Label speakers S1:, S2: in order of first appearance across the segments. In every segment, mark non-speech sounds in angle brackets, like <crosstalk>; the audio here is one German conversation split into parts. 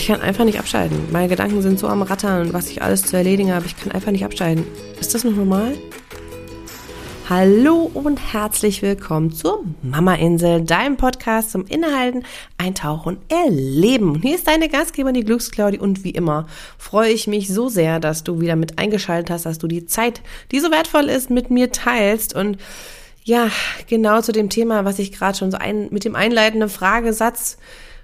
S1: Ich kann einfach nicht abschalten. Meine Gedanken sind so am Rattern, was ich alles zu erledigen habe. Ich kann einfach nicht abschalten. Ist das noch normal? Hallo und herzlich willkommen zur Mama Insel, deinem Podcast zum Innehalten, Eintauchen, Erleben. Hier ist deine Gastgeberin, die Glücksklaudi. Und wie immer freue ich mich so sehr, dass du wieder mit eingeschaltet hast, dass du die Zeit, die so wertvoll ist, mit mir teilst. Und ja, genau zu dem Thema, was ich gerade schon so ein, mit dem einleitenden Fragesatz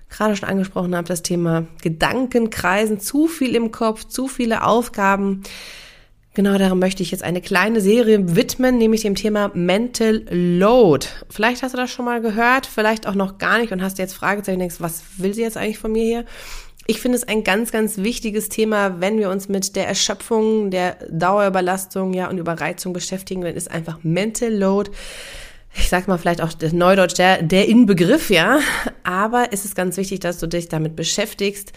S1: gerade schon angesprochen habe, das Thema Gedankenkreisen, zu viel im Kopf, zu viele Aufgaben. Genau darum möchte ich jetzt eine kleine Serie widmen, nämlich dem Thema Mental Load. Vielleicht hast du das schon mal gehört, vielleicht auch noch gar nicht und hast jetzt Fragezeichen, denkst, was will sie jetzt eigentlich von mir hier? Ich finde es ein ganz, ganz wichtiges Thema, wenn wir uns mit der Erschöpfung, der Dauerüberlastung, ja, und Überreizung beschäftigen, dann ist einfach Mental Load ich sag mal vielleicht auch Neudeutsch der, der Inbegriff, ja. Aber es ist ganz wichtig, dass du dich damit beschäftigst,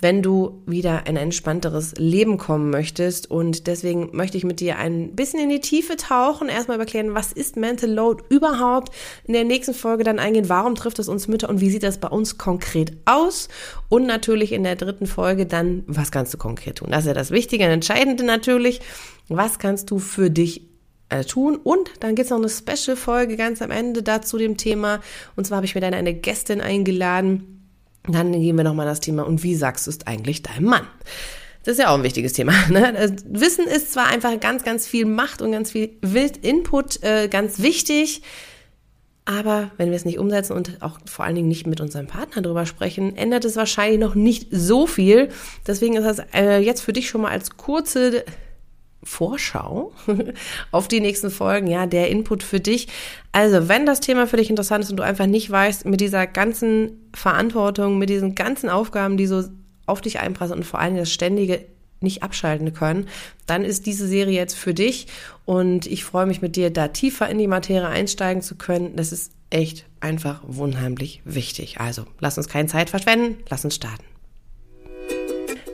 S1: wenn du wieder in ein entspannteres Leben kommen möchtest. Und deswegen möchte ich mit dir ein bisschen in die Tiefe tauchen, erstmal erklären, was ist Mental Load überhaupt. In der nächsten Folge dann eingehen, warum trifft es uns Mütter und wie sieht das bei uns konkret aus. Und natürlich in der dritten Folge dann, was kannst du konkret tun. Das ist ja das Wichtige und Entscheidende natürlich. Was kannst du für dich äh, tun. Und dann gibt's noch eine Special-Folge ganz am Ende dazu dem Thema. Und zwar habe ich mir dann eine Gästin eingeladen, dann gehen wir nochmal das Thema, und wie sagst du es eigentlich deinem Mann? Das ist ja auch ein wichtiges Thema. <laughs> Ne? Wissen ist zwar einfach ganz, ganz viel Macht und ganz viel Wild Input, äh, ganz wichtig, aber wenn wir es nicht umsetzen und auch vor allen Dingen nicht mit unserem Partner drüber sprechen, ändert es wahrscheinlich noch nicht so viel. Deswegen ist das äh, jetzt für dich schon mal als kurze Vorschau <laughs> auf die nächsten Folgen, ja, der Input für dich. Also, wenn das Thema für dich interessant ist und du einfach nicht weißt, mit dieser ganzen Verantwortung, mit diesen ganzen Aufgaben, die so auf dich einprassen und vor allem das ständige nicht abschalten können, dann ist diese Serie jetzt für dich und ich freue mich mit dir, da tiefer in die Materie einsteigen zu können. Das ist echt einfach unheimlich wichtig. Also, lass uns keine Zeit verschwenden, lass uns starten.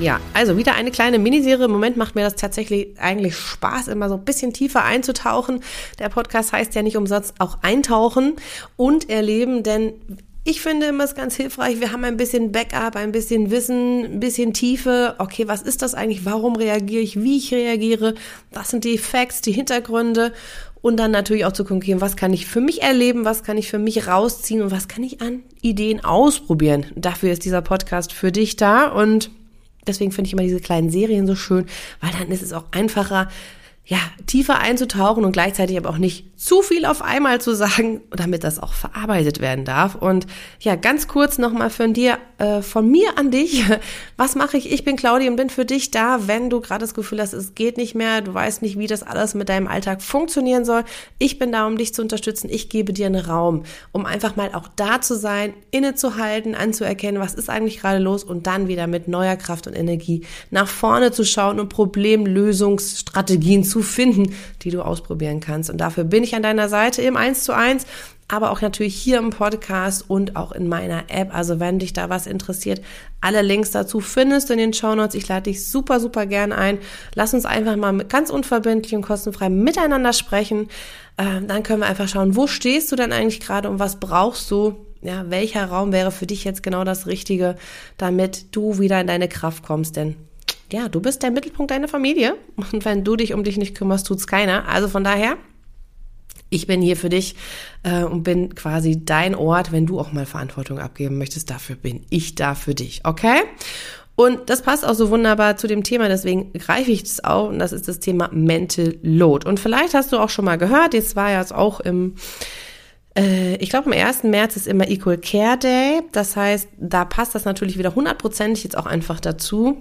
S1: Ja, also wieder eine kleine Miniserie. Im Moment macht mir das tatsächlich eigentlich Spaß, immer so ein bisschen tiefer einzutauchen. Der Podcast heißt ja nicht umsonst auch eintauchen und erleben, denn ich finde immer es ganz hilfreich. Wir haben ein bisschen Backup, ein bisschen Wissen, ein bisschen Tiefe. Okay, was ist das eigentlich? Warum reagiere ich? Wie ich reagiere? Was sind die Facts, die Hintergründe? Und dann natürlich auch zu gucken, was kann ich für mich erleben? Was kann ich für mich rausziehen? Und was kann ich an Ideen ausprobieren? Dafür ist dieser Podcast für dich da und Deswegen finde ich immer diese kleinen Serien so schön, weil dann ist es auch einfacher, ja, tiefer einzutauchen und gleichzeitig aber auch nicht zu viel auf einmal zu sagen, damit das auch verarbeitet werden darf. Und ja, ganz kurz nochmal von dir, äh, von mir an dich. <laughs> Was mache ich? Ich bin Claudia und bin für dich da, wenn du gerade das Gefühl hast, es geht nicht mehr, du weißt nicht, wie das alles mit deinem Alltag funktionieren soll. Ich bin da, um dich zu unterstützen. Ich gebe dir einen Raum, um einfach mal auch da zu sein, innezuhalten, anzuerkennen, was ist eigentlich gerade los und dann wieder mit neuer Kraft und Energie nach vorne zu schauen und Problemlösungsstrategien zu finden, die du ausprobieren kannst. Und dafür bin ich an deiner Seite im 1 zu 1, aber auch natürlich hier im Podcast und auch in meiner App. Also wenn dich da was interessiert, alle Links dazu findest du in den Show Notes. Ich lade dich super, super gern ein. Lass uns einfach mal ganz unverbindlich und kostenfrei miteinander sprechen. Ähm, dann können wir einfach schauen, wo stehst du denn eigentlich gerade und was brauchst du? Ja, welcher Raum wäre für dich jetzt genau das Richtige, damit du wieder in deine Kraft kommst? Denn ja, du bist der Mittelpunkt deiner Familie. Und wenn du dich um dich nicht kümmerst, tut's keiner. Also von daher, ich bin hier für dich äh, und bin quasi dein Ort, wenn du auch mal Verantwortung abgeben möchtest. Dafür bin ich da für dich, okay? Und das passt auch so wunderbar zu dem Thema, deswegen greife ich es auch und das ist das Thema Mental Load. Und vielleicht hast du auch schon mal gehört, jetzt war ja es auch im, äh, ich glaube am 1. März ist immer Equal Care Day, das heißt, da passt das natürlich wieder hundertprozentig jetzt auch einfach dazu.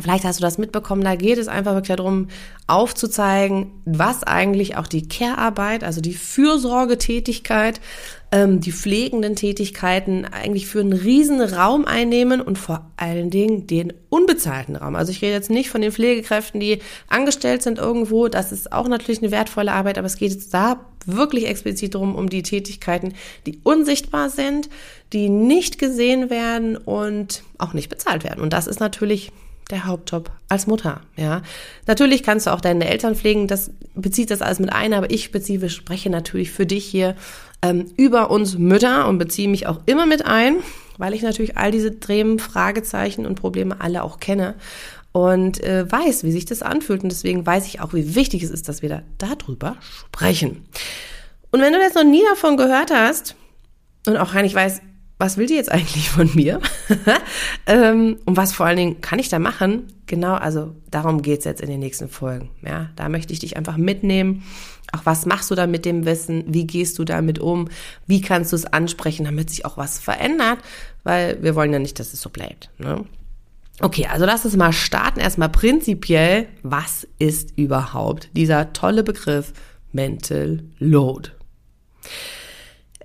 S1: Vielleicht hast du das mitbekommen, da geht es einfach wirklich darum, aufzuzeigen, was eigentlich auch die Care-Arbeit, also die Fürsorgetätigkeit, ähm, die pflegenden Tätigkeiten eigentlich für einen riesen Raum einnehmen und vor allen Dingen den unbezahlten Raum. Also ich rede jetzt nicht von den Pflegekräften, die angestellt sind irgendwo, das ist auch natürlich eine wertvolle Arbeit, aber es geht jetzt da wirklich explizit darum, um die Tätigkeiten, die unsichtbar sind, die nicht gesehen werden und auch nicht bezahlt werden. Und das ist natürlich der Hauptjob als Mutter, ja. Natürlich kannst du auch deine Eltern pflegen, das bezieht das alles mit ein, aber ich spezifisch spreche natürlich für dich hier ähm, über uns Mütter und beziehe mich auch immer mit ein, weil ich natürlich all diese Themen, Fragezeichen und Probleme alle auch kenne und äh, weiß, wie sich das anfühlt und deswegen weiß ich auch, wie wichtig es ist, dass wir da darüber sprechen. Und wenn du jetzt noch nie davon gehört hast und auch gar nicht weißt, was will die jetzt eigentlich von mir? <laughs> ähm, und was vor allen Dingen kann ich da machen? Genau, also darum geht's jetzt in den nächsten Folgen. Ja, da möchte ich dich einfach mitnehmen. Auch was machst du da mit dem Wissen? Wie gehst du damit um? Wie kannst du es ansprechen, damit sich auch was verändert? Weil wir wollen ja nicht, dass es so bleibt. Ne? Okay, also lass uns mal starten. Erstmal prinzipiell, was ist überhaupt dieser tolle Begriff Mental Load?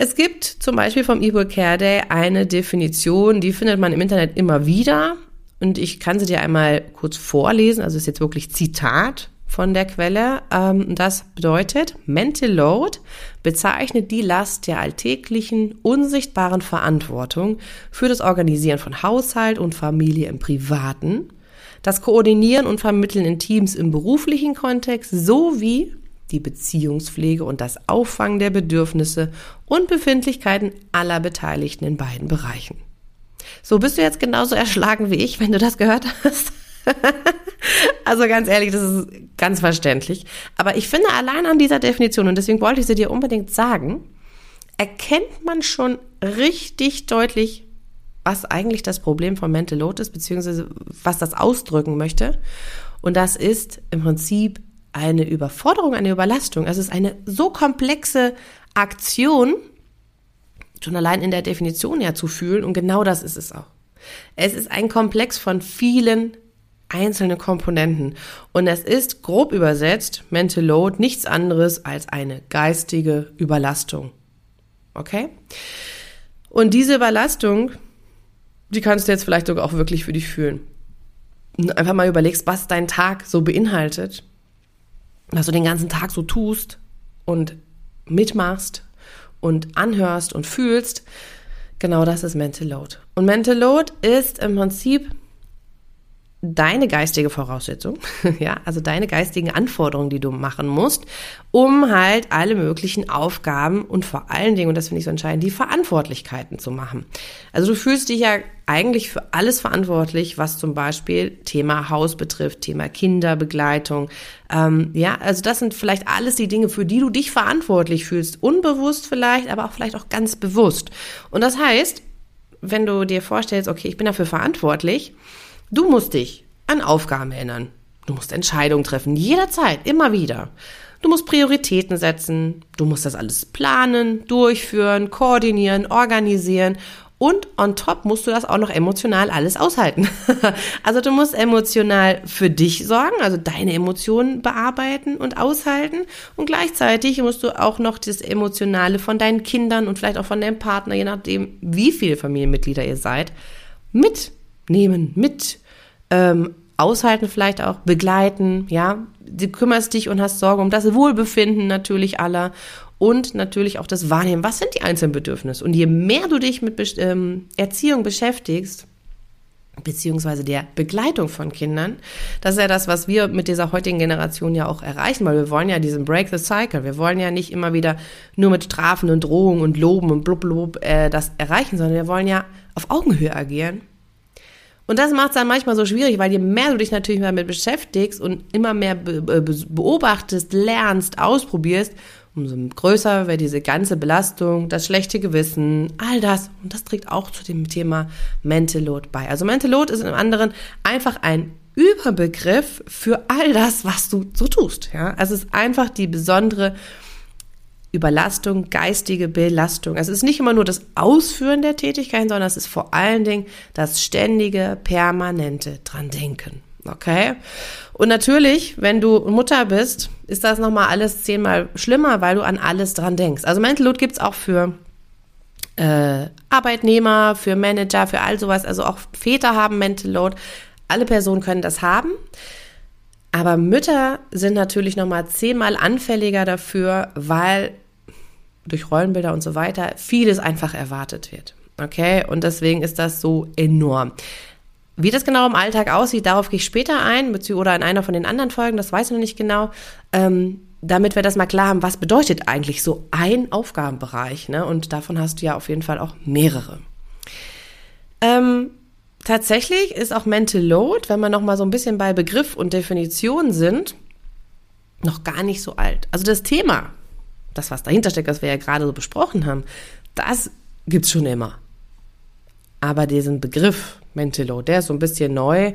S1: Es gibt zum Beispiel vom Equal Care Day eine Definition, die findet man im Internet immer wieder. Und ich kann sie dir einmal kurz vorlesen. Also ist jetzt wirklich Zitat von der Quelle. Ähm, das bedeutet, Mental Load bezeichnet die Last der alltäglichen, unsichtbaren Verantwortung für das Organisieren von Haushalt und Familie im Privaten, das Koordinieren und Vermitteln in Teams im beruflichen Kontext sowie die Beziehungspflege und das Auffangen der Bedürfnisse und Befindlichkeiten aller Beteiligten in beiden Bereichen. So bist du jetzt genauso erschlagen wie ich, wenn du das gehört hast. <laughs> also ganz ehrlich, das ist ganz verständlich. Aber ich finde allein an dieser Definition, und deswegen wollte ich sie dir unbedingt sagen, erkennt man schon richtig deutlich, was eigentlich das Problem von Mental Load ist, beziehungsweise was das ausdrücken möchte. Und das ist im Prinzip eine Überforderung, eine Überlastung. Es ist eine so komplexe Aktion, schon allein in der Definition ja zu fühlen. Und genau das ist es auch. Es ist ein Komplex von vielen einzelnen Komponenten. Und es ist grob übersetzt, Mental Load, nichts anderes als eine geistige Überlastung. Okay? Und diese Überlastung, die kannst du jetzt vielleicht sogar auch wirklich für dich fühlen. Einfach mal überlegst, was dein Tag so beinhaltet was du den ganzen Tag so tust und mitmachst und anhörst und fühlst, genau das ist Mental Load. Und Mental Load ist im Prinzip deine geistige Voraussetzung, <laughs> ja, also deine geistigen Anforderungen, die du machen musst, um halt alle möglichen Aufgaben und vor allen Dingen, und das finde ich so entscheidend, die Verantwortlichkeiten zu machen. Also du fühlst dich ja eigentlich für alles verantwortlich, was zum Beispiel Thema Haus betrifft, Thema Kinderbegleitung. Ähm, ja, also das sind vielleicht alles die Dinge, für die du dich verantwortlich fühlst, unbewusst vielleicht, aber auch vielleicht auch ganz bewusst. Und das heißt, wenn du dir vorstellst, okay, ich bin dafür verantwortlich, Du musst dich an Aufgaben erinnern. Du musst Entscheidungen treffen, jederzeit, immer wieder. Du musst Prioritäten setzen, du musst das alles planen, durchführen, koordinieren, organisieren und on top musst du das auch noch emotional alles aushalten. <laughs> also du musst emotional für dich sorgen, also deine Emotionen bearbeiten und aushalten und gleichzeitig musst du auch noch das Emotionale von deinen Kindern und vielleicht auch von deinem Partner, je nachdem, wie viele Familienmitglieder ihr seid, mitnehmen, mit ähm, aushalten vielleicht auch, begleiten, ja. Du kümmerst dich und hast Sorge um das Wohlbefinden natürlich aller und natürlich auch das Wahrnehmen. Was sind die einzelnen Bedürfnisse? Und je mehr du dich mit ähm, Erziehung beschäftigst, beziehungsweise der Begleitung von Kindern. Das ist ja das, was wir mit dieser heutigen Generation ja auch erreichen, weil wir wollen ja diesen Break the Cycle. Wir wollen ja nicht immer wieder nur mit Strafen und Drohungen und Loben und blub blub äh, das erreichen, sondern wir wollen ja auf Augenhöhe agieren und das macht es dann manchmal so schwierig, weil je mehr du dich natürlich damit beschäftigst und immer mehr beobachtest, lernst, ausprobierst, umso größer wird diese ganze Belastung, das schlechte Gewissen, all das. Und das trägt auch zu dem Thema Mental Load bei. Also Mental Load ist im anderen einfach ein Überbegriff für all das, was du so tust. Ja, es ist einfach die besondere Überlastung, geistige Belastung. Es ist nicht immer nur das Ausführen der Tätigkeiten, sondern es ist vor allen Dingen das ständige, permanente dran denken. Okay? Und natürlich, wenn du Mutter bist, ist das nochmal alles zehnmal schlimmer, weil du an alles dran denkst. Also Mental Load gibt's auch für äh, Arbeitnehmer, für Manager, für all sowas. Also auch Väter haben Mental Load. Alle Personen können das haben. Aber Mütter sind natürlich nochmal zehnmal anfälliger dafür, weil durch Rollenbilder und so weiter vieles einfach erwartet wird. Okay? Und deswegen ist das so enorm. Wie das genau im Alltag aussieht, darauf gehe ich später ein, oder in einer von den anderen Folgen, das weiß ich noch nicht genau, ähm, damit wir das mal klar haben, was bedeutet eigentlich so ein Aufgabenbereich, ne? Und davon hast du ja auf jeden Fall auch mehrere. Ähm, tatsächlich ist auch Mental Load, wenn wir noch mal so ein bisschen bei Begriff und Definition sind, noch gar nicht so alt. Also das Thema, das was dahinter steckt, was wir ja gerade so besprochen haben, das gibt's schon immer. Aber diesen Begriff Mental Load, der ist so ein bisschen neu,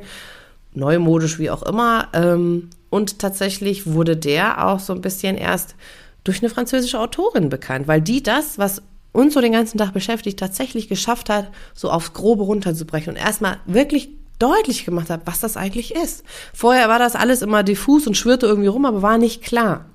S1: neumodisch wie auch immer. Ähm, und tatsächlich wurde der auch so ein bisschen erst durch eine französische Autorin bekannt, weil die das, was uns so den ganzen Tag beschäftigt, tatsächlich geschafft hat, so aufs Grobe runterzubrechen und erstmal wirklich deutlich gemacht hat, was das eigentlich ist. Vorher war das alles immer diffus und schwirrte irgendwie rum, aber war nicht klar.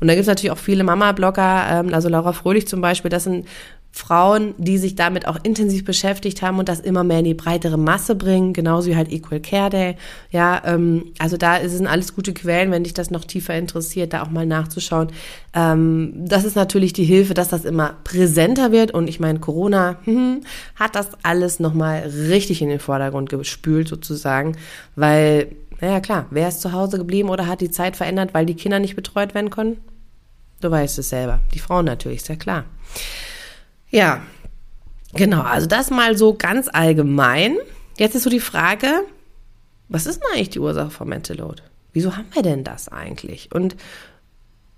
S1: Und da gibt es natürlich auch viele Mama-Blogger, ähm, also Laura Fröhlich zum Beispiel, das sind Frauen, die sich damit auch intensiv beschäftigt haben und das immer mehr in die breitere Masse bringen, genauso wie halt Equal Care Day. Ja, ähm, also da sind alles gute Quellen, wenn dich das noch tiefer interessiert, da auch mal nachzuschauen. Ähm, das ist natürlich die Hilfe, dass das immer präsenter wird und ich meine, Corona hm, <laughs> hat das alles nochmal richtig in den Vordergrund gespült sozusagen, weil, naja klar, wer ist zu Hause geblieben oder hat die Zeit verändert, weil die Kinder nicht betreut werden konnten? Du weißt es selber. Die Frauen natürlich, ist ja klar. Ja, genau. Also das mal so ganz allgemein. Jetzt ist so die Frage, was ist denn eigentlich die Ursache von Mental Load? Wieso haben wir denn das eigentlich? Und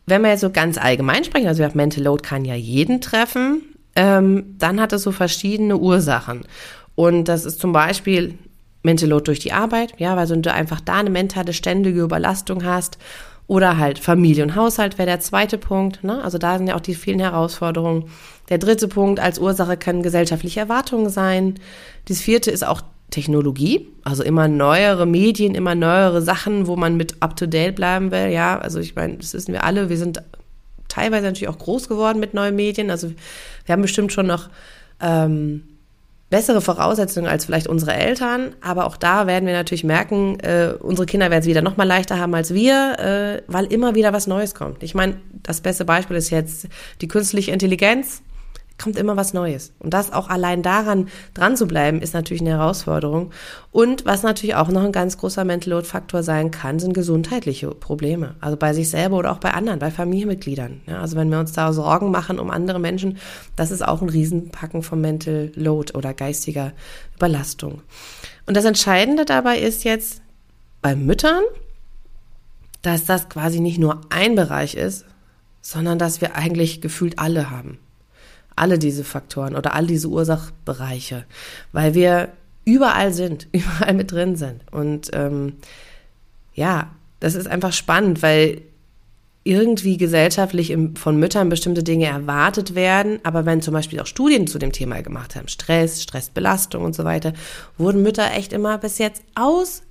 S1: wenn wir jetzt so ganz allgemein sprechen, also Mental Load kann ja jeden treffen, ähm, dann hat es so verschiedene Ursachen. Und das ist zum Beispiel Mental Load durch die Arbeit, ja, weil du einfach da eine mentale ständige Überlastung hast. Oder halt Familie und Haushalt wäre der zweite Punkt. Ne? Also da sind ja auch die vielen Herausforderungen. Der dritte Punkt als Ursache können gesellschaftliche Erwartungen sein. Das vierte ist auch Technologie, also immer neuere Medien, immer neuere Sachen, wo man mit up-to-date bleiben will. Ja, also ich meine, das wissen wir alle. Wir sind teilweise natürlich auch groß geworden mit neuen Medien. Also wir haben bestimmt schon noch ähm, bessere Voraussetzungen als vielleicht unsere Eltern, aber auch da werden wir natürlich merken, äh, unsere Kinder werden es wieder noch mal leichter haben als wir, äh, weil immer wieder was Neues kommt. Ich meine, das beste Beispiel ist jetzt die künstliche Intelligenz kommt immer was Neues. Und das auch allein daran dran zu bleiben, ist natürlich eine Herausforderung. Und was natürlich auch noch ein ganz großer Mental Load Faktor sein kann, sind gesundheitliche Probleme. Also bei sich selber oder auch bei anderen, bei Familienmitgliedern. Ja, also wenn wir uns da Sorgen machen um andere Menschen, das ist auch ein Riesenpacken von Mental Load oder geistiger Überlastung. Und das Entscheidende dabei ist jetzt bei Müttern, dass das quasi nicht nur ein Bereich ist, sondern dass wir eigentlich gefühlt alle haben. Alle diese Faktoren oder all diese Ursachbereiche, weil wir überall sind, <laughs> überall mit drin sind. Und ähm, ja, das ist einfach spannend, weil irgendwie gesellschaftlich im, von Müttern bestimmte Dinge erwartet werden, aber wenn zum Beispiel auch Studien zu dem Thema gemacht haben, Stress, Stressbelastung und so weiter, wurden Mütter echt immer bis jetzt aus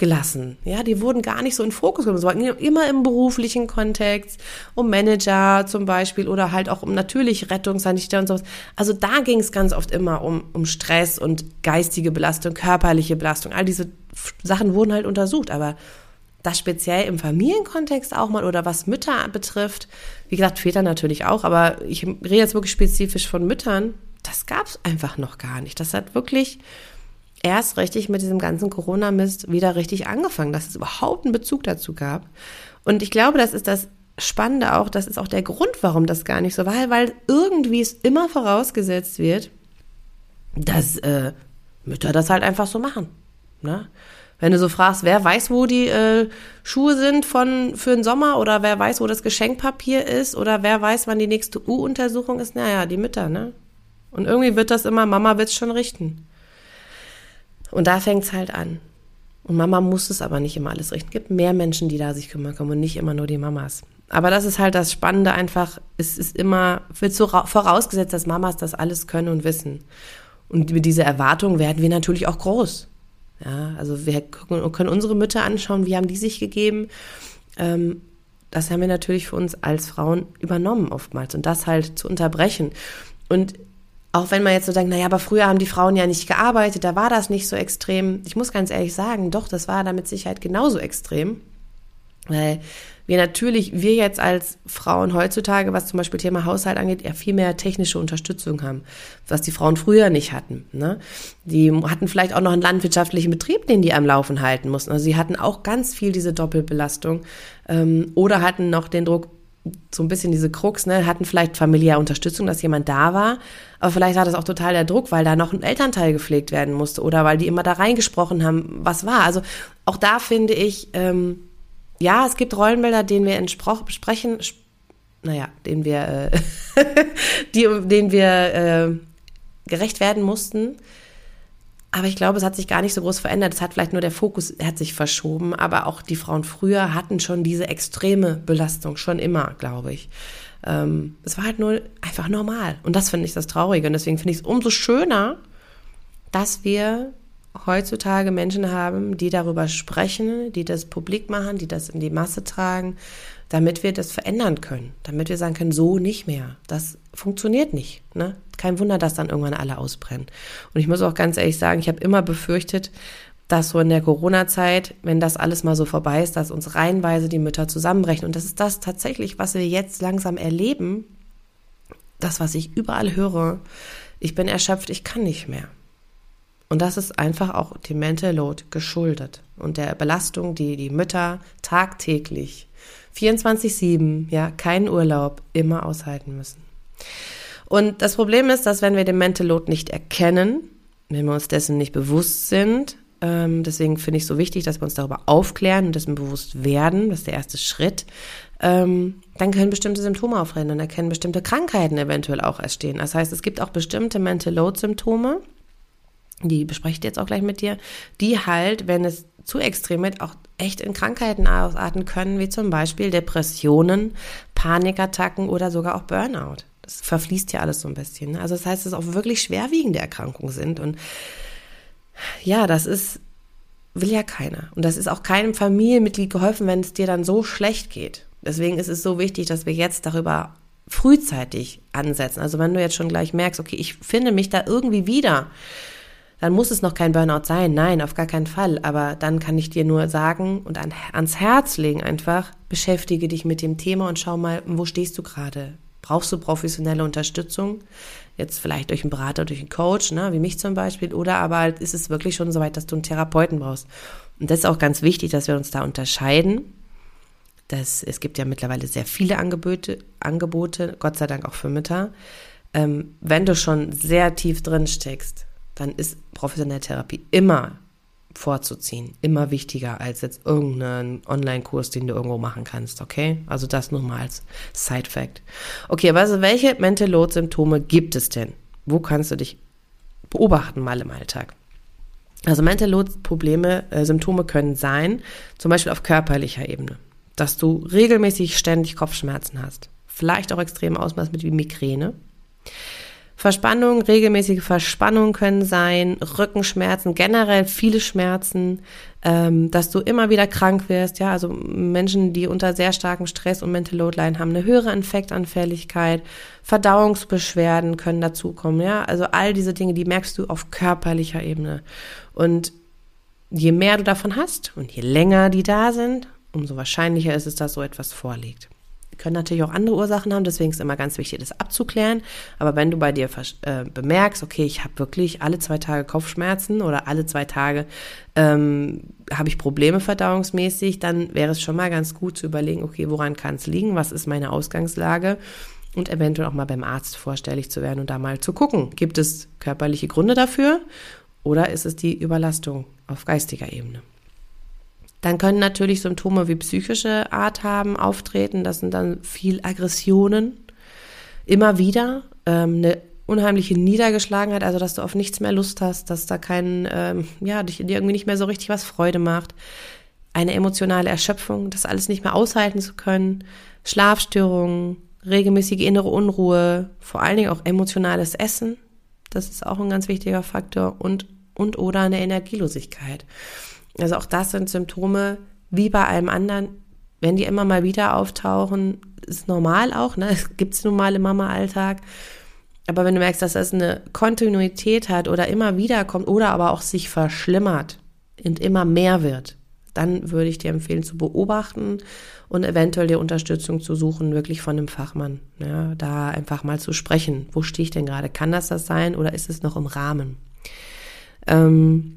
S1: gelassen. Ja, die wurden gar nicht so in Fokus genommen. waren immer im beruflichen Kontext, um Manager zum Beispiel oder halt auch um natürlich Rettungssanitäter und sowas. Also da ging es ganz oft immer um, um Stress und geistige Belastung, körperliche Belastung. All diese Sachen wurden halt untersucht, aber das speziell im Familienkontext auch mal oder was Mütter betrifft, wie gesagt, Väter natürlich auch, aber ich rede jetzt wirklich spezifisch von Müttern, das gab es einfach noch gar nicht. Das hat wirklich erst richtig mit diesem ganzen Corona-Mist wieder richtig angefangen, dass es überhaupt einen Bezug dazu gab. Und ich glaube, das ist das Spannende auch, das ist auch der Grund, warum das gar nicht so war, weil irgendwie es immer vorausgesetzt wird, dass äh, Mütter das halt einfach so machen. Ne? Wenn du so fragst, wer weiß, wo die äh, Schuhe sind von für den Sommer oder wer weiß, wo das Geschenkpapier ist oder wer weiß, wann die nächste U-Untersuchung ist, naja, die Mütter, ne? Und irgendwie wird das immer, Mama wird's schon richten. Und da fängt's halt an. Und Mama muss es aber nicht immer alles richten. Es gibt mehr Menschen, die da sich kümmern können und nicht immer nur die Mamas. Aber das ist halt das Spannende einfach. Es ist immer, wird so vorausgesetzt, dass Mamas das alles können und wissen. Und mit dieser Erwartung werden wir natürlich auch groß. Ja, also wir können unsere Mütter anschauen, wie haben die sich gegeben. Ähm, das haben wir natürlich für uns als Frauen übernommen oftmals und das halt zu unterbrechen. Und auch wenn man jetzt so denkt, naja, aber früher haben die Frauen ja nicht gearbeitet, da war das nicht so extrem. Ich muss ganz ehrlich sagen, doch, das war da mit Sicherheit genauso extrem. Weil wir natürlich, wir jetzt als Frauen heutzutage, was zum Beispiel Thema Haushalt angeht, ja viel mehr technische Unterstützung haben, was die Frauen früher nicht hatten. Ne? Die hatten vielleicht auch noch einen landwirtschaftlichen Betrieb, den die am Laufen halten mussten. Also sie hatten auch ganz viel diese Doppelbelastung ähm, oder hatten noch den Druck, so ein bisschen diese Krux, ne, hatten vielleicht familiäre Unterstützung, dass jemand da war, aber vielleicht war das auch total der Druck, weil da noch ein Elternteil gepflegt werden musste oder weil die immer da reingesprochen haben, was war. Also auch da finde ich, ähm, ja, es gibt Rollenbilder, denen wir entsprechen, naja, denen wir, äh, <laughs> die, denen wir äh, gerecht werden mussten. Aber ich glaube, es hat sich gar nicht so groß verändert. Es hat vielleicht nur der Fokus hat sich verschoben. Aber auch die Frauen früher hatten schon diese extreme Belastung, schon immer, glaube ich. Ähm, es war halt nur einfach normal. Und das finde ich das Traurige. Und deswegen finde ich es umso schöner, dass wir heutzutage Menschen haben, die darüber sprechen, die das publik machen, die das in die Masse tragen, damit wir das verändern können, damit wir sagen können, so nicht mehr. Das funktioniert nicht. Ne? Kein Wunder, dass dann irgendwann alle ausbrennen. Und ich muss auch ganz ehrlich sagen, ich habe immer befürchtet, dass so in der Corona-Zeit, wenn das alles mal so vorbei ist, dass uns reihenweise die Mütter zusammenbrechen. Und das ist das tatsächlich, was wir jetzt langsam erleben. Das, was ich überall höre. Ich bin erschöpft, ich kann nicht mehr. Und das ist einfach auch dem Mental Load geschuldet und der Belastung, die die Mütter tagtäglich 24-7, ja, keinen Urlaub, immer aushalten müssen. Und das Problem ist, dass wenn wir den Mental Load nicht erkennen, wenn wir uns dessen nicht bewusst sind, ähm, deswegen finde ich es so wichtig, dass wir uns darüber aufklären und dessen bewusst werden, das ist der erste Schritt, ähm, dann können bestimmte Symptome auftreten und dann können bestimmte Krankheiten eventuell auch entstehen. Das heißt, es gibt auch bestimmte Mental Load Symptome, die bespreche ich jetzt auch gleich mit dir, die halt, wenn es zu extrem wird, auch echt in Krankheiten ausarten können, wie zum Beispiel Depressionen, Panikattacken oder sogar auch Burnout. Das verfließt ja alles so ein bisschen. Ne? Also das heißt, dass es auch wirklich schwerwiegende Erkrankungen sind. Und ja, das ist, will ja keiner. Und das ist auch keinem Familienmitglied geholfen, wenn es dir dann so schlecht geht. Deswegen ist es so wichtig, dass wir jetzt darüber frühzeitig ansetzen. Also wenn du jetzt schon gleich merkst, okay, ich finde mich da irgendwie wieder, dann muss es noch kein Burnout sein. Nein, auf gar keinen Fall. Aber dann kann ich dir nur sagen und an, ans Herz legen einfach, beschäftige dich mit dem Thema und schau mal, wo stehst du gerade? Brauchst du professionelle Unterstützung? Jetzt vielleicht durch einen Berater, durch einen Coach, ne, wie mich zum Beispiel, oder aber halt ist es wirklich schon so weit, dass du einen Therapeuten brauchst. Und das ist auch ganz wichtig, dass wir uns da unterscheiden. Das, es gibt ja mittlerweile sehr viele Angebote, Angebote, Gott sei Dank auch für Mütter. Ähm, wenn du schon sehr tief drin steckst, dann ist professionelle Therapie immer vorzuziehen, immer wichtiger als jetzt irgendeinen Online-Kurs, den du irgendwo machen kannst, okay? Also das nur mal als Side-Fact. Okay, also welche Mental Load-Symptome gibt es denn? Wo kannst du dich beobachten mal im Alltag? Also Mental Load-Probleme, äh, Symptome können sein, zum Beispiel auf körperlicher Ebene, dass du regelmäßig ständig Kopfschmerzen hast, vielleicht auch extrem Ausmaß mit wie Migräne, Verspannung, regelmäßige Verspannung können sein, Rückenschmerzen, generell viele Schmerzen, ähm, dass du immer wieder krank wirst. Ja, also Menschen, die unter sehr starkem Stress und Mental Load leiden, haben eine höhere Infektanfälligkeit, Verdauungsbeschwerden können dazukommen. Ja, also all diese Dinge, die merkst du auf körperlicher Ebene. Und je mehr du davon hast und je länger die da sind, umso wahrscheinlicher ist es, dass so etwas vorliegt können natürlich auch andere Ursachen haben, deswegen ist es immer ganz wichtig, das abzuklären. Aber wenn du bei dir äh, bemerkst, okay, ich habe wirklich alle zwei Tage Kopfschmerzen oder alle zwei Tage ähm, habe ich Probleme verdauungsmäßig, dann wäre es schon mal ganz gut zu überlegen, okay, woran kann es liegen, was ist meine Ausgangslage und eventuell auch mal beim Arzt vorstellig zu werden und da mal zu gucken, gibt es körperliche Gründe dafür oder ist es die Überlastung auf geistiger Ebene? Dann können natürlich Symptome wie psychische Art haben, auftreten. Das sind dann viel Aggressionen. Immer wieder ähm, eine unheimliche Niedergeschlagenheit, also dass du auf nichts mehr Lust hast, dass da kein, ähm, ja, dich, dir irgendwie nicht mehr so richtig was Freude macht. Eine emotionale Erschöpfung, das alles nicht mehr aushalten zu können. Schlafstörungen, regelmäßige innere Unruhe, vor allen Dingen auch emotionales Essen. Das ist auch ein ganz wichtiger Faktor und und oder eine Energielosigkeit. Also auch das sind Symptome, wie bei allem anderen, wenn die immer mal wieder auftauchen, ist normal auch, ne? <laughs> Es gibt normale Mama-Alltag. Aber wenn du merkst, dass das eine Kontinuität hat oder immer wieder kommt oder aber auch sich verschlimmert und immer mehr wird, dann würde ich dir empfehlen zu beobachten und eventuell die Unterstützung zu suchen, wirklich von einem Fachmann. Ja, da einfach mal zu sprechen. Wo stehe ich denn gerade? Kann das das sein oder ist es noch im Rahmen? Ähm,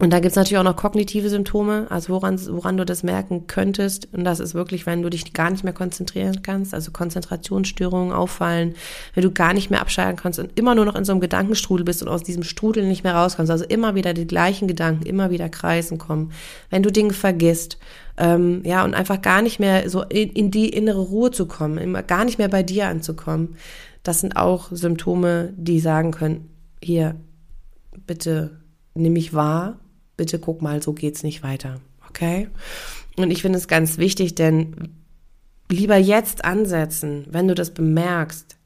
S1: und da gibt's natürlich auch noch kognitive Symptome, also woran, woran du das merken könntest. Und das ist wirklich, wenn du dich gar nicht mehr konzentrieren kannst, also Konzentrationsstörungen auffallen, wenn du gar nicht mehr abschalten kannst und immer nur noch in so einem Gedankenstrudel bist und aus diesem Strudel nicht mehr rauskommst. Also immer wieder die gleichen Gedanken, immer wieder kreisen kommen. Wenn du Dinge vergisst, ähm, ja, und einfach gar nicht mehr so in, in die innere Ruhe zu kommen, immer gar nicht mehr bei dir anzukommen. Das sind auch Symptome, die sagen können, hier, bitte nimm mich wahr bitte guck mal, so geht's nicht weiter. Okay? Und ich finde es ganz wichtig, denn lieber jetzt ansetzen, wenn du das bemerkst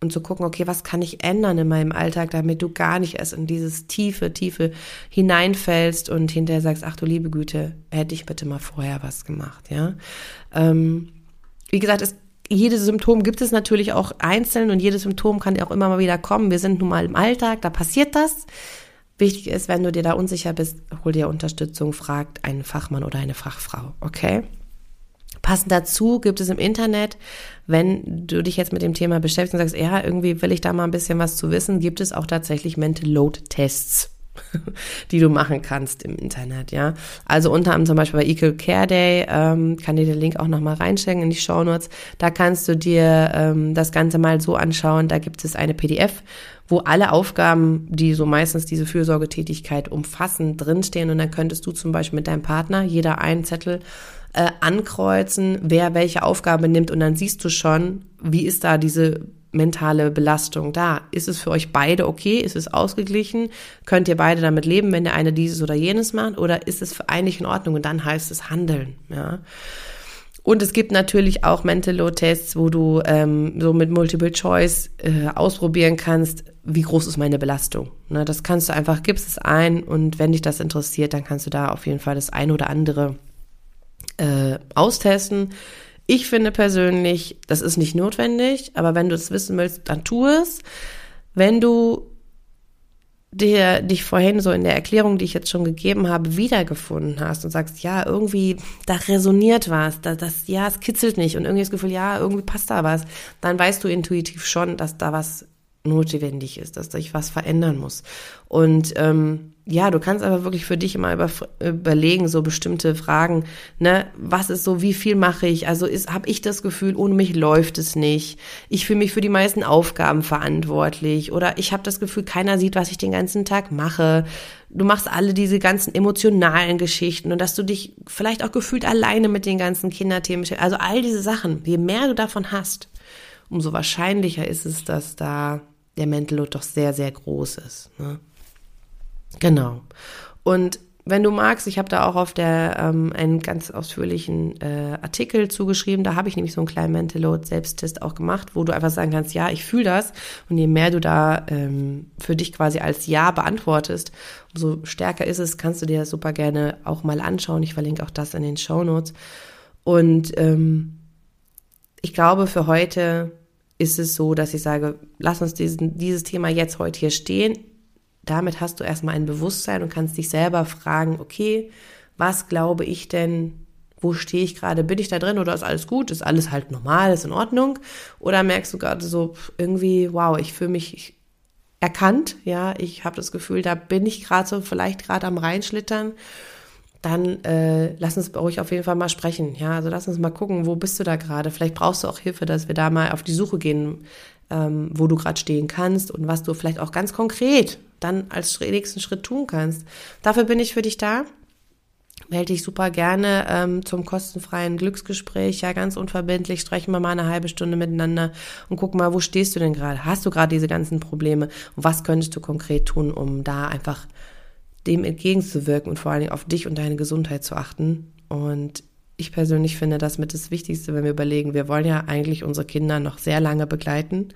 S1: und zu gucken, okay, was kann ich ändern in meinem Alltag, damit du gar nicht erst in dieses tiefe, tiefe hineinfällst und hinterher sagst, ach du liebe Güte, hätte ich bitte mal vorher was gemacht, ja. Ähm, wie gesagt, es jedes Symptom gibt es natürlich auch einzeln und jedes Symptom kann auch immer mal wieder kommen. Wir sind nun mal im Alltag, da passiert das. Wichtig ist, wenn du dir da unsicher bist, hol dir Unterstützung, fragt einen Fachmann oder eine Fachfrau, okay? Passend dazu gibt es im Internet, wenn du dich jetzt mit dem Thema beschäftigst und sagst, ja, irgendwie will ich da mal ein bisschen was zu wissen, gibt es auch tatsächlich Mental Load Tests. <laughs> die du machen kannst im Internet, ja. Also unter anderem zum Beispiel bei Equal Care Day, ähm, kann dir den Link auch nochmal reinstecken in die Show Notes. Da kannst du dir ähm, das Ganze mal so anschauen. Da gibt es eine PDF, wo alle Aufgaben, die so meistens diese Fürsorgetätigkeit umfassen, drinstehen. Und dann könntest du zum Beispiel mit deinem Partner jeder einen Zettel äh, ankreuzen, wer welche Aufgabe nimmt. Und dann siehst du schon, wie ist da diese mentale Belastung da? Ist es für euch beide okay? Ist es ausgeglichen? Könnt ihr beide damit leben, wenn der eine dieses oder jenes macht? Oder ist es für einig in Ordnung? Und dann heißt es handeln, ja. Und es gibt natürlich auch Mental Load Tests, wo du ähm, so mit Multiple Choice äh, ausprobieren kannst, wie groß ist meine Belastung. Ne, das kannst du einfach, gibst es ein und wenn dich das interessiert, dann kannst du da auf jeden Fall das ein oder andere äh, austesten. Ich finde persönlich, das ist nicht notwendig, aber wenn du es wissen willst, dann tu es. Wenn du dir, dich vorhin so in der Erklärung, die ich jetzt schon gegeben habe, wiedergefunden hast und sagst, ja, irgendwie, da resoniert was, da, das, ja, es kitzelt nicht und irgendwie das Gefühl, ja, irgendwie passt da was, dann weißt du intuitiv schon, dass da was notwendig ist, dass sich was verändern muss. Und ähm, ja, du kannst aber wirklich für dich immer über, überlegen, so bestimmte Fragen, ne, was ist so, wie viel mache ich? Also ist, habe ich das Gefühl, ohne mich läuft es nicht. Ich fühle mich für die meisten Aufgaben verantwortlich oder ich habe das Gefühl, keiner sieht, was ich den ganzen Tag mache. Du machst alle diese ganzen emotionalen Geschichten und dass du dich vielleicht auch gefühlt alleine mit den ganzen Kinderthemen, also all diese Sachen, je mehr du davon hast, umso wahrscheinlicher ist es, dass da der Mental doch sehr, sehr groß ist. Ne? Genau. Und wenn du magst, ich habe da auch auf der ähm, einen ganz ausführlichen äh, Artikel zugeschrieben. Da habe ich nämlich so einen kleinen Mental Load Selbsttest auch gemacht, wo du einfach sagen kannst, ja, ich fühle das. Und je mehr du da ähm, für dich quasi als Ja beantwortest, umso stärker ist es. Kannst du dir das super gerne auch mal anschauen. Ich verlinke auch das in den Show Notes. Und ähm, ich glaube, für heute ist es so, dass ich sage, lass uns diesen, dieses Thema jetzt heute hier stehen damit hast du erstmal ein Bewusstsein und kannst dich selber fragen, okay, was glaube ich denn, wo stehe ich gerade, bin ich da drin oder ist alles gut, ist alles halt normal, ist in Ordnung? Oder merkst du gerade so irgendwie, wow, ich fühle mich erkannt, ja, ich habe das Gefühl, da bin ich gerade so vielleicht gerade am reinschlittern, dann äh, lass uns bei euch auf jeden Fall mal sprechen, ja, also lass uns mal gucken, wo bist du da gerade? Vielleicht brauchst du auch Hilfe, dass wir da mal auf die Suche gehen, ähm, wo du gerade stehen kannst und was du vielleicht auch ganz konkret dann als nächsten Schritt tun kannst. Dafür bin ich für dich da. Melde dich super gerne ähm, zum kostenfreien Glücksgespräch, ja ganz unverbindlich, sprechen wir mal eine halbe Stunde miteinander und gucken mal, wo stehst du denn gerade? Hast du gerade diese ganzen Probleme? Und was könntest du konkret tun, um da einfach dem entgegenzuwirken und vor allen Dingen auf dich und deine Gesundheit zu achten? Und ich persönlich finde das mit das Wichtigste, wenn wir überlegen, wir wollen ja eigentlich unsere Kinder noch sehr lange begleiten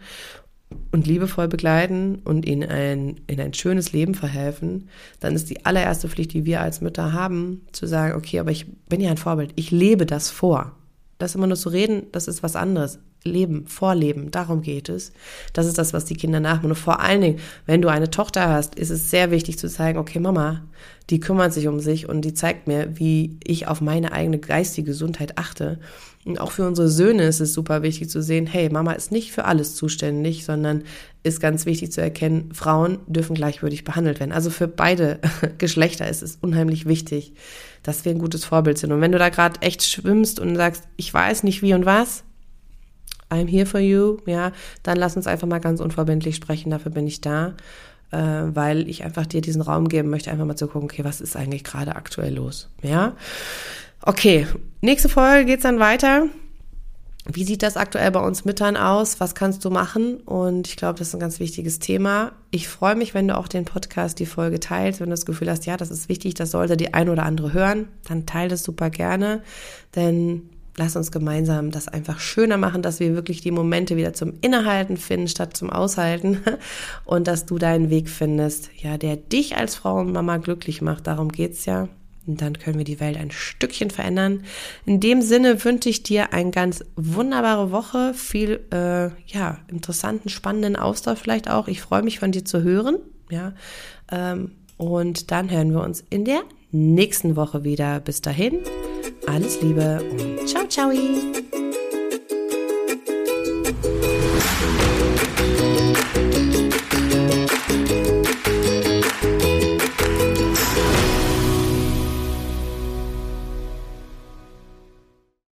S1: und liebevoll begleiten und ihnen ein, in ein schönes Leben verhelfen, dann ist die allererste Pflicht, die wir als Mütter haben, zu sagen, okay, aber ich bin ja ein Vorbild, ich lebe das vor. Das immer nur zu reden, das ist was anderes. Leben, Vorleben, darum geht es. Das ist das, was die Kinder nachmachen. Und vor allen Dingen, wenn du eine Tochter hast, ist es sehr wichtig zu zeigen, okay, Mama, die kümmert sich um sich und die zeigt mir, wie ich auf meine eigene geistige Gesundheit achte. Und auch für unsere Söhne ist es super wichtig zu sehen, hey, Mama ist nicht für alles zuständig, sondern ist ganz wichtig zu erkennen, Frauen dürfen gleichwürdig behandelt werden. Also für beide <laughs> Geschlechter ist es unheimlich wichtig, dass wir ein gutes Vorbild sind. Und wenn du da gerade echt schwimmst und sagst, ich weiß nicht wie und was, I'm here for you, ja, dann lass uns einfach mal ganz unverbindlich sprechen, dafür bin ich da, äh, weil ich einfach dir diesen Raum geben möchte, einfach mal zu gucken, okay, was ist eigentlich gerade aktuell los, ja. Okay, nächste Folge geht's dann weiter. Wie sieht das aktuell bei uns Müttern aus? Was kannst du machen? Und ich glaube, das ist ein ganz wichtiges Thema. Ich freue mich, wenn du auch den Podcast, die Folge teilst, wenn du das Gefühl hast, ja, das ist wichtig, das sollte die ein oder andere hören, dann teile das super gerne, denn lass uns gemeinsam das einfach schöner machen, dass wir wirklich die Momente wieder zum Innehalten finden statt zum Aushalten <laughs> und dass du deinen Weg findest, ja, der dich als Frau und Mama glücklich macht. Darum geht's ja. Und dann können wir die Welt ein Stückchen verändern. In dem Sinne wünsche ich dir eine ganz wunderbare Woche, viel äh, ja interessanten, spannenden Austausch vielleicht auch. Ich freue mich von dir zu hören, ja. Ähm, und dann hören wir uns in der nächsten Woche wieder. Bis dahin, alles Liebe und ciao, ciao.